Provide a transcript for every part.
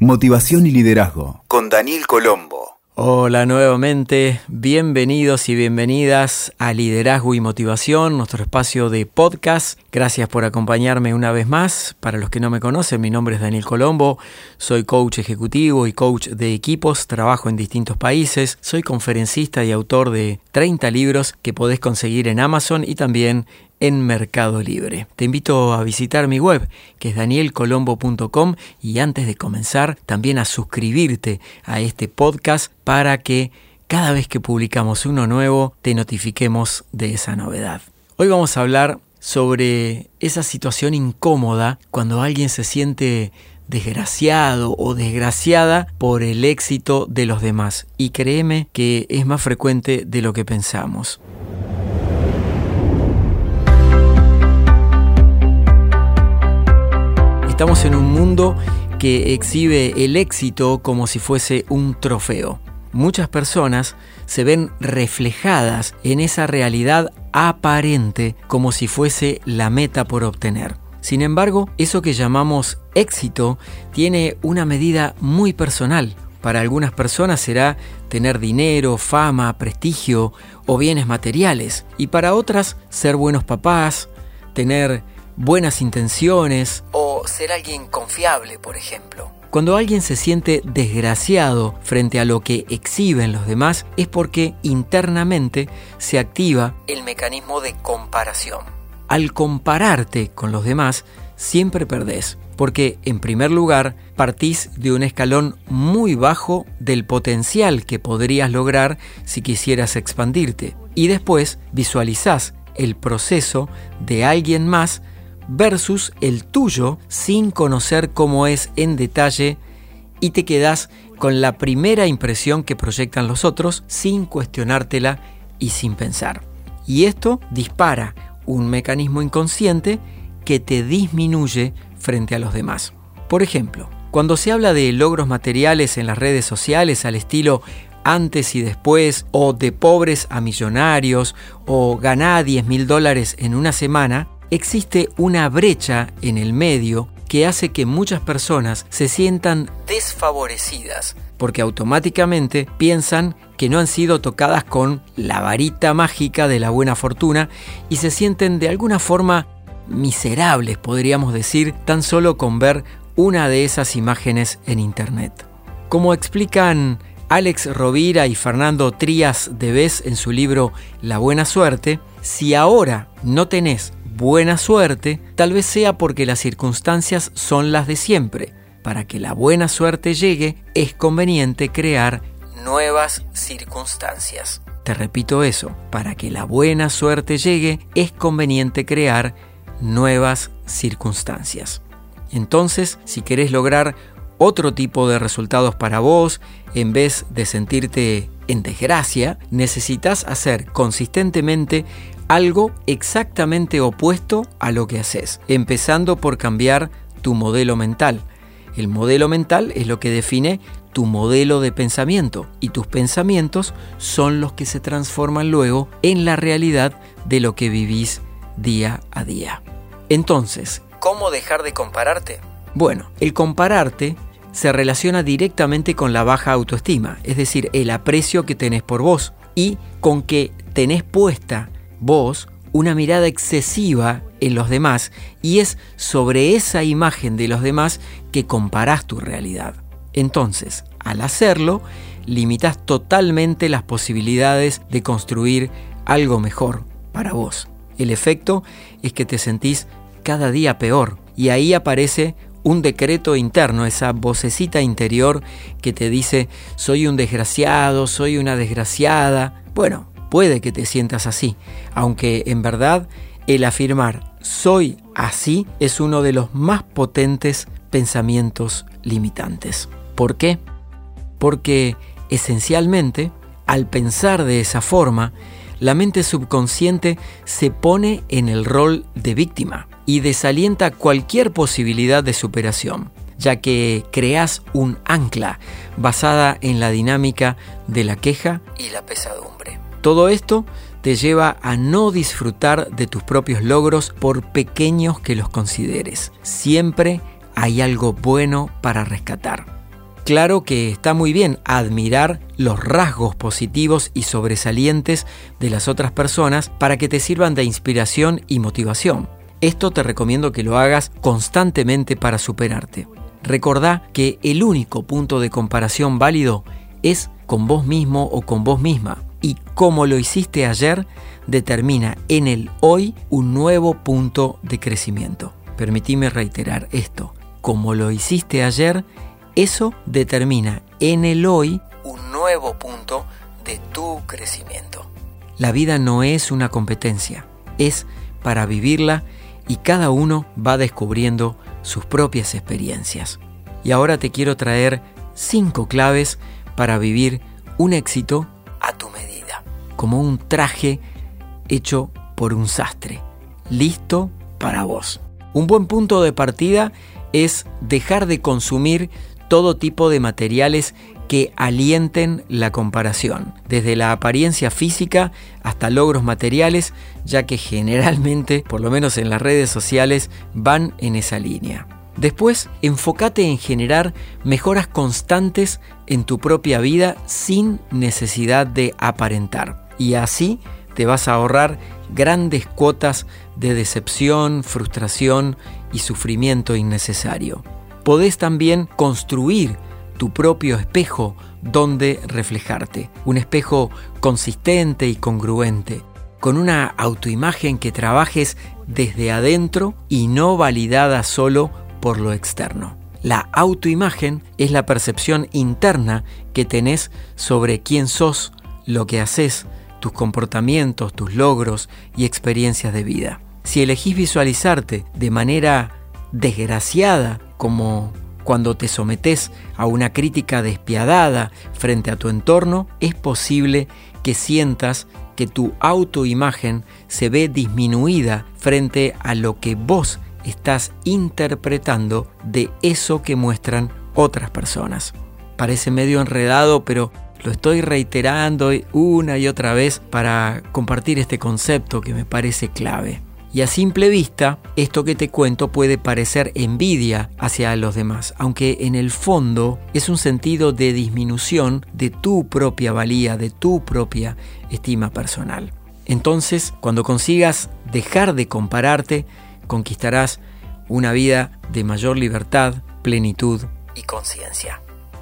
Motivación y Liderazgo con Daniel Colombo. Hola nuevamente, bienvenidos y bienvenidas a Liderazgo y Motivación, nuestro espacio de podcast. Gracias por acompañarme una vez más. Para los que no me conocen, mi nombre es Daniel Colombo, soy coach ejecutivo y coach de equipos, trabajo en distintos países, soy conferencista y autor de 30 libros que podés conseguir en Amazon y también en Mercado Libre. Te invito a visitar mi web, que es danielcolombo.com, y antes de comenzar, también a suscribirte a este podcast para que cada vez que publicamos uno nuevo, te notifiquemos de esa novedad. Hoy vamos a hablar sobre esa situación incómoda cuando alguien se siente desgraciado o desgraciada por el éxito de los demás. Y créeme que es más frecuente de lo que pensamos. Estamos en un mundo que exhibe el éxito como si fuese un trofeo. Muchas personas se ven reflejadas en esa realidad aparente como si fuese la meta por obtener. Sin embargo, eso que llamamos éxito tiene una medida muy personal. Para algunas personas será tener dinero, fama, prestigio o bienes materiales. Y para otras ser buenos papás, tener buenas intenciones o ser alguien confiable, por ejemplo. Cuando alguien se siente desgraciado frente a lo que exhiben los demás es porque internamente se activa el mecanismo de comparación. Al compararte con los demás, siempre perdés, porque en primer lugar partís de un escalón muy bajo del potencial que podrías lograr si quisieras expandirte, y después visualizás el proceso de alguien más versus el tuyo sin conocer cómo es en detalle y te quedas con la primera impresión que proyectan los otros sin cuestionártela y sin pensar. Y esto dispara un mecanismo inconsciente que te disminuye frente a los demás. Por ejemplo, cuando se habla de logros materiales en las redes sociales al estilo antes y después, o de pobres a millonarios, o ganar 10 mil dólares en una semana, existe una brecha en el medio que hace que muchas personas se sientan desfavorecidas porque automáticamente piensan que no han sido tocadas con la varita mágica de la buena fortuna y se sienten de alguna forma miserables, podríamos decir, tan solo con ver una de esas imágenes en Internet. Como explican Alex Rovira y Fernando Trías de Vez en su libro La Buena Suerte, si ahora no tenés buena suerte, tal vez sea porque las circunstancias son las de siempre. Para que la buena suerte llegue, es conveniente crear nuevas circunstancias. Te repito eso, para que la buena suerte llegue, es conveniente crear nuevas circunstancias. Entonces, si querés lograr otro tipo de resultados para vos, en vez de sentirte en desgracia, necesitas hacer consistentemente algo exactamente opuesto a lo que haces, empezando por cambiar tu modelo mental. El modelo mental es lo que define tu modelo de pensamiento y tus pensamientos son los que se transforman luego en la realidad de lo que vivís día a día. Entonces, ¿cómo dejar de compararte? Bueno, el compararte se relaciona directamente con la baja autoestima, es decir, el aprecio que tenés por vos y con que tenés puesta vos una mirada excesiva en los demás y es sobre esa imagen de los demás que comparás tu realidad. Entonces, al hacerlo, limitas totalmente las posibilidades de construir algo mejor para vos. El efecto es que te sentís cada día peor y ahí aparece un decreto interno, esa vocecita interior que te dice soy un desgraciado, soy una desgraciada. Bueno, puede que te sientas así, aunque en verdad el afirmar soy así es uno de los más potentes pensamientos limitantes. ¿Por qué? Porque esencialmente, al pensar de esa forma, la mente subconsciente se pone en el rol de víctima y desalienta cualquier posibilidad de superación, ya que creas un ancla basada en la dinámica de la queja y la pesadumbre. Todo esto te lleva a no disfrutar de tus propios logros por pequeños que los consideres. Siempre hay algo bueno para rescatar. Claro que está muy bien admirar los rasgos positivos y sobresalientes de las otras personas para que te sirvan de inspiración y motivación. Esto te recomiendo que lo hagas constantemente para superarte. Recordá que el único punto de comparación válido es con vos mismo o con vos misma. Y como lo hiciste ayer, determina en el hoy un nuevo punto de crecimiento. Permitime reiterar esto. Como lo hiciste ayer, eso determina en el hoy un nuevo punto de tu crecimiento. La vida no es una competencia, es para vivirla y cada uno va descubriendo sus propias experiencias. Y ahora te quiero traer cinco claves para vivir un éxito como un traje hecho por un sastre, listo para vos. Un buen punto de partida es dejar de consumir todo tipo de materiales que alienten la comparación, desde la apariencia física hasta logros materiales, ya que generalmente, por lo menos en las redes sociales, van en esa línea. Después, enfócate en generar mejoras constantes en tu propia vida sin necesidad de aparentar. Y así te vas a ahorrar grandes cuotas de decepción, frustración y sufrimiento innecesario podés también construir tu propio espejo donde reflejarte. Un espejo consistente y congruente, con una autoimagen que trabajes desde adentro y no validada solo por lo externo. La autoimagen es la percepción interna que tenés sobre quién sos, lo que haces, tus comportamientos, tus logros y experiencias de vida. Si elegís visualizarte de manera desgraciada como cuando te sometes a una crítica despiadada frente a tu entorno, es posible que sientas que tu autoimagen se ve disminuida frente a lo que vos estás interpretando de eso que muestran otras personas. Parece medio enredado, pero lo estoy reiterando una y otra vez para compartir este concepto que me parece clave. Y a simple vista, esto que te cuento puede parecer envidia hacia los demás, aunque en el fondo es un sentido de disminución de tu propia valía, de tu propia estima personal. Entonces, cuando consigas dejar de compararte, conquistarás una vida de mayor libertad, plenitud y conciencia.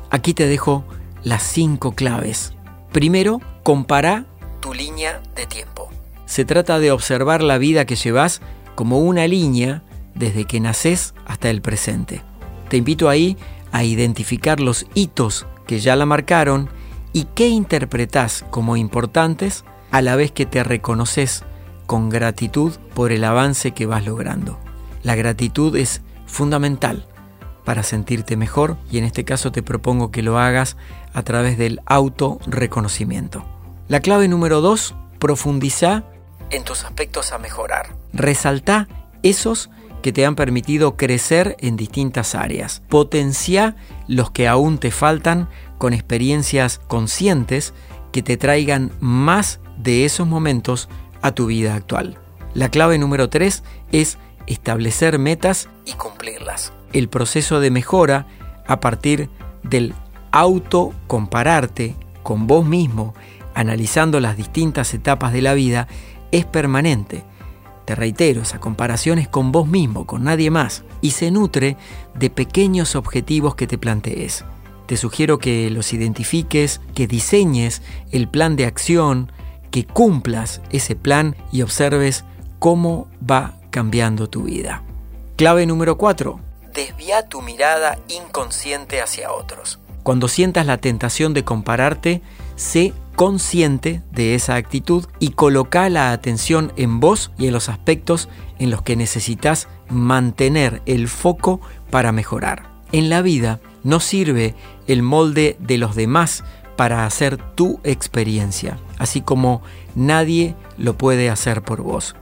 Aquí te dejo las cinco claves. Primero, compara tu línea de tiempo. Se trata de observar la vida que llevas como una línea desde que naces hasta el presente. Te invito ahí a identificar los hitos que ya la marcaron y qué interpretas como importantes a la vez que te reconoces con gratitud por el avance que vas logrando. La gratitud es fundamental para sentirte mejor y en este caso te propongo que lo hagas a través del autorreconocimiento. La clave número dos, profundiza en tus aspectos a mejorar. Resalta esos que te han permitido crecer en distintas áreas. Potencia los que aún te faltan con experiencias conscientes que te traigan más de esos momentos a tu vida actual. La clave número 3 es establecer metas y cumplirlas. El proceso de mejora a partir del auto compararte con vos mismo, analizando las distintas etapas de la vida, es permanente. Te reitero, esa comparación es con vos mismo, con nadie más, y se nutre de pequeños objetivos que te plantees. Te sugiero que los identifiques, que diseñes el plan de acción, que cumplas ese plan y observes cómo va cambiando tu vida. Clave número 4. Desvía tu mirada inconsciente hacia otros. Cuando sientas la tentación de compararte, sé consciente de esa actitud y coloca la atención en vos y en los aspectos en los que necesitas mantener el foco para mejorar. En la vida no sirve el molde de los demás para hacer tu experiencia, así como nadie lo puede hacer por vos.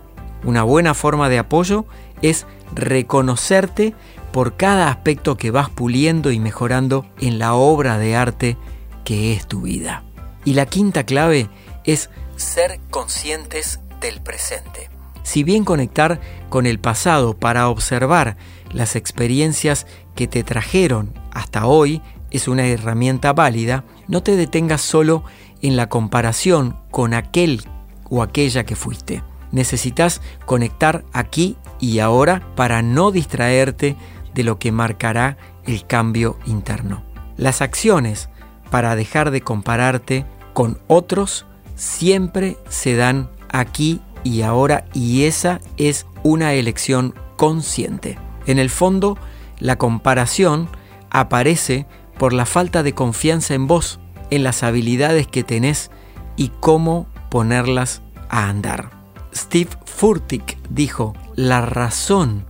Una buena forma de apoyo es reconocerte por cada aspecto que vas puliendo y mejorando en la obra de arte que es tu vida. Y la quinta clave es ser conscientes del presente. Si bien conectar con el pasado para observar las experiencias que te trajeron hasta hoy es una herramienta válida, no te detengas solo en la comparación con aquel o aquella que fuiste. Necesitas conectar aquí y ahora para no distraerte de lo que marcará el cambio interno. Las acciones para dejar de compararte con otros siempre se dan aquí y ahora y esa es una elección consciente. En el fondo, la comparación aparece por la falta de confianza en vos, en las habilidades que tenés y cómo ponerlas a andar. Steve Furtick dijo, la razón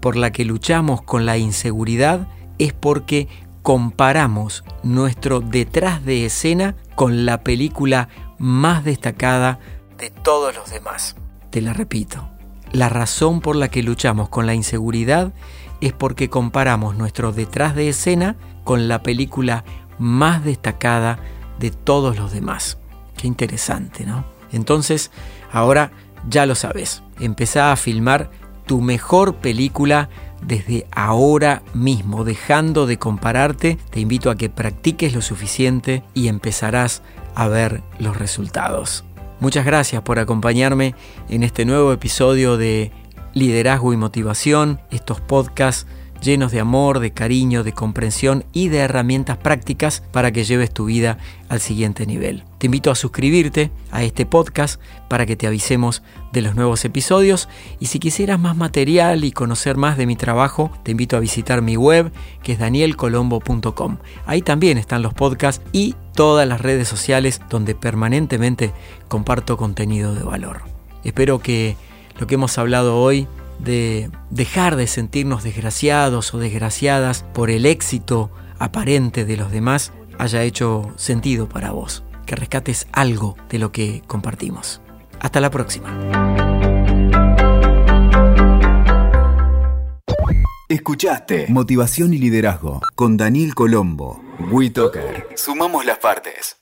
por la que luchamos con la inseguridad es porque comparamos nuestro detrás de escena con la película más destacada de todos los demás. Te la repito. La razón por la que luchamos con la inseguridad es porque comparamos nuestro detrás de escena con la película más destacada de todos los demás. Qué interesante, ¿no? Entonces, ahora ya lo sabes. Empezá a filmar tu mejor película desde ahora mismo, dejando de compararte. Te invito a que practiques lo suficiente y empezarás a ver los resultados. Muchas gracias por acompañarme en este nuevo episodio de Liderazgo y Motivación, estos podcasts llenos de amor, de cariño, de comprensión y de herramientas prácticas para que lleves tu vida al siguiente nivel. Te invito a suscribirte a este podcast para que te avisemos de los nuevos episodios y si quisieras más material y conocer más de mi trabajo, te invito a visitar mi web que es danielcolombo.com. Ahí también están los podcasts y todas las redes sociales donde permanentemente comparto contenido de valor. Espero que lo que hemos hablado hoy de dejar de sentirnos desgraciados o desgraciadas por el éxito aparente de los demás haya hecho sentido para vos, que rescates algo de lo que compartimos. Hasta la próxima. Escuchaste Motivación y Liderazgo con Daniel Colombo. WeToker. Sumamos las partes.